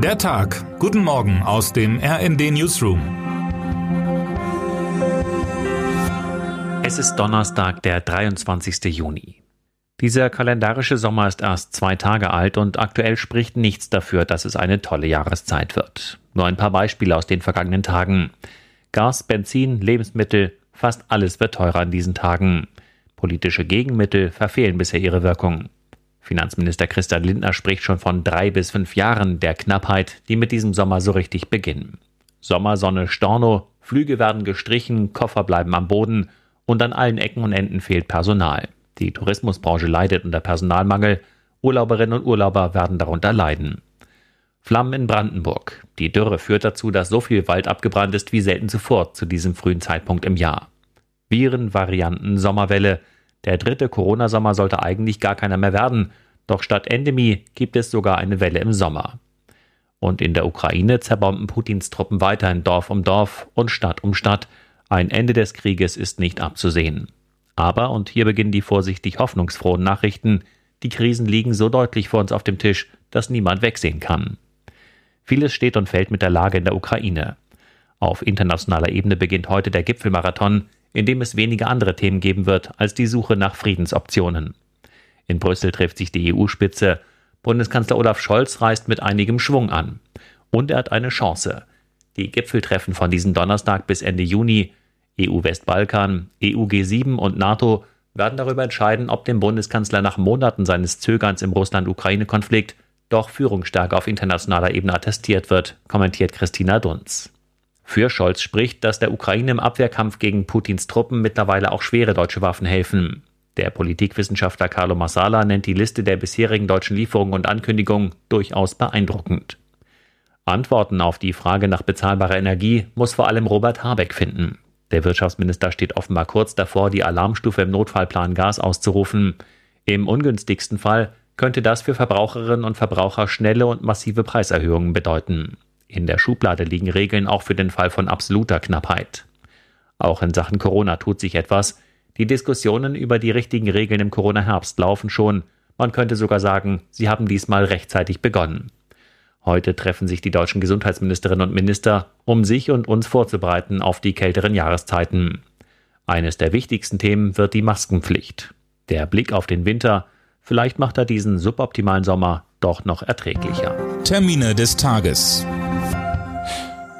Der Tag. Guten Morgen aus dem RND Newsroom. Es ist Donnerstag, der 23. Juni. Dieser kalendarische Sommer ist erst zwei Tage alt und aktuell spricht nichts dafür, dass es eine tolle Jahreszeit wird. Nur ein paar Beispiele aus den vergangenen Tagen. Gas, Benzin, Lebensmittel, fast alles wird teurer in diesen Tagen. Politische Gegenmittel verfehlen bisher ihre Wirkung. Finanzminister Christian Lindner spricht schon von drei bis fünf Jahren der Knappheit, die mit diesem Sommer so richtig beginnen. Sommersonne, Storno, Flüge werden gestrichen, Koffer bleiben am Boden und an allen Ecken und Enden fehlt Personal. Die Tourismusbranche leidet unter Personalmangel, Urlauberinnen und Urlauber werden darunter leiden. Flammen in Brandenburg. Die Dürre führt dazu, dass so viel Wald abgebrannt ist wie selten zuvor zu diesem frühen Zeitpunkt im Jahr. Viren, Varianten, Sommerwelle, der dritte Corona-Sommer sollte eigentlich gar keiner mehr werden, doch statt Endemie gibt es sogar eine Welle im Sommer. Und in der Ukraine zerbomben Putins Truppen weiterhin Dorf um Dorf und Stadt um Stadt. Ein Ende des Krieges ist nicht abzusehen. Aber, und hier beginnen die vorsichtig hoffnungsfrohen Nachrichten, die Krisen liegen so deutlich vor uns auf dem Tisch, dass niemand wegsehen kann. Vieles steht und fällt mit der Lage in der Ukraine. Auf internationaler Ebene beginnt heute der Gipfelmarathon, in dem es wenige andere Themen geben wird als die Suche nach Friedensoptionen. In Brüssel trifft sich die EU-Spitze. Bundeskanzler Olaf Scholz reist mit einigem Schwung an. Und er hat eine Chance. Die Gipfeltreffen von diesem Donnerstag bis Ende Juni, EU-Westbalkan, EU-G7 und NATO werden darüber entscheiden, ob dem Bundeskanzler nach Monaten seines Zögerns im Russland-Ukraine-Konflikt doch Führungsstärke auf internationaler Ebene attestiert wird, kommentiert Christina Dunz. Für Scholz spricht, dass der Ukraine im Abwehrkampf gegen Putins Truppen mittlerweile auch schwere deutsche Waffen helfen. Der Politikwissenschaftler Carlo Massala nennt die Liste der bisherigen deutschen Lieferungen und Ankündigungen durchaus beeindruckend. Antworten auf die Frage nach bezahlbarer Energie muss vor allem Robert Habeck finden. Der Wirtschaftsminister steht offenbar kurz davor, die Alarmstufe im Notfallplan Gas auszurufen. Im ungünstigsten Fall könnte das für Verbraucherinnen und Verbraucher schnelle und massive Preiserhöhungen bedeuten. In der Schublade liegen Regeln auch für den Fall von absoluter Knappheit. Auch in Sachen Corona tut sich etwas. Die Diskussionen über die richtigen Regeln im Corona-Herbst laufen schon. Man könnte sogar sagen, sie haben diesmal rechtzeitig begonnen. Heute treffen sich die deutschen Gesundheitsministerinnen und Minister, um sich und uns vorzubereiten auf die kälteren Jahreszeiten. Eines der wichtigsten Themen wird die Maskenpflicht. Der Blick auf den Winter, vielleicht macht er diesen suboptimalen Sommer doch noch erträglicher. Termine des Tages.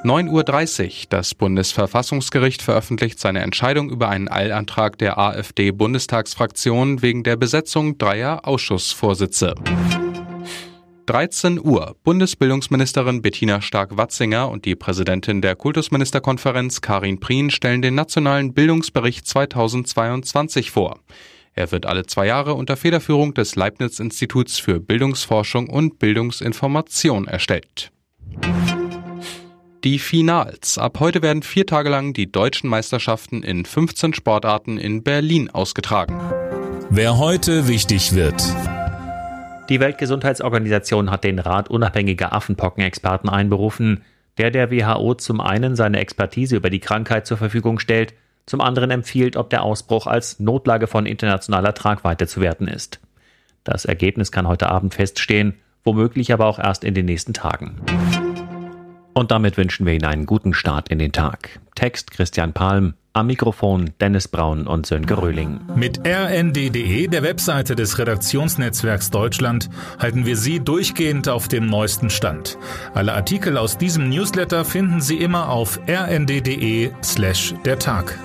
9.30 Uhr. Das Bundesverfassungsgericht veröffentlicht seine Entscheidung über einen Eilantrag der AfD-Bundestagsfraktion wegen der Besetzung dreier Ausschussvorsitze. 13 Uhr. Bundesbildungsministerin Bettina Stark-Watzinger und die Präsidentin der Kultusministerkonferenz Karin Prien stellen den nationalen Bildungsbericht 2022 vor. Er wird alle zwei Jahre unter Federführung des Leibniz-Instituts für Bildungsforschung und Bildungsinformation erstellt. Die Finals. Ab heute werden vier Tage lang die deutschen Meisterschaften in 15 Sportarten in Berlin ausgetragen. Wer heute wichtig wird. Die Weltgesundheitsorganisation hat den Rat unabhängiger Affenpockenexperten einberufen, der der WHO zum einen seine Expertise über die Krankheit zur Verfügung stellt, zum anderen empfiehlt, ob der Ausbruch als Notlage von internationaler Tragweite zu werten ist. Das Ergebnis kann heute Abend feststehen, womöglich aber auch erst in den nächsten Tagen. Und damit wünschen wir Ihnen einen guten Start in den Tag. Text Christian Palm, am Mikrofon Dennis Braun und Sönke Röhling. Mit rnd.de, der Webseite des Redaktionsnetzwerks Deutschland, halten wir Sie durchgehend auf dem neuesten Stand. Alle Artikel aus diesem Newsletter finden Sie immer auf rnd.de slash der Tag.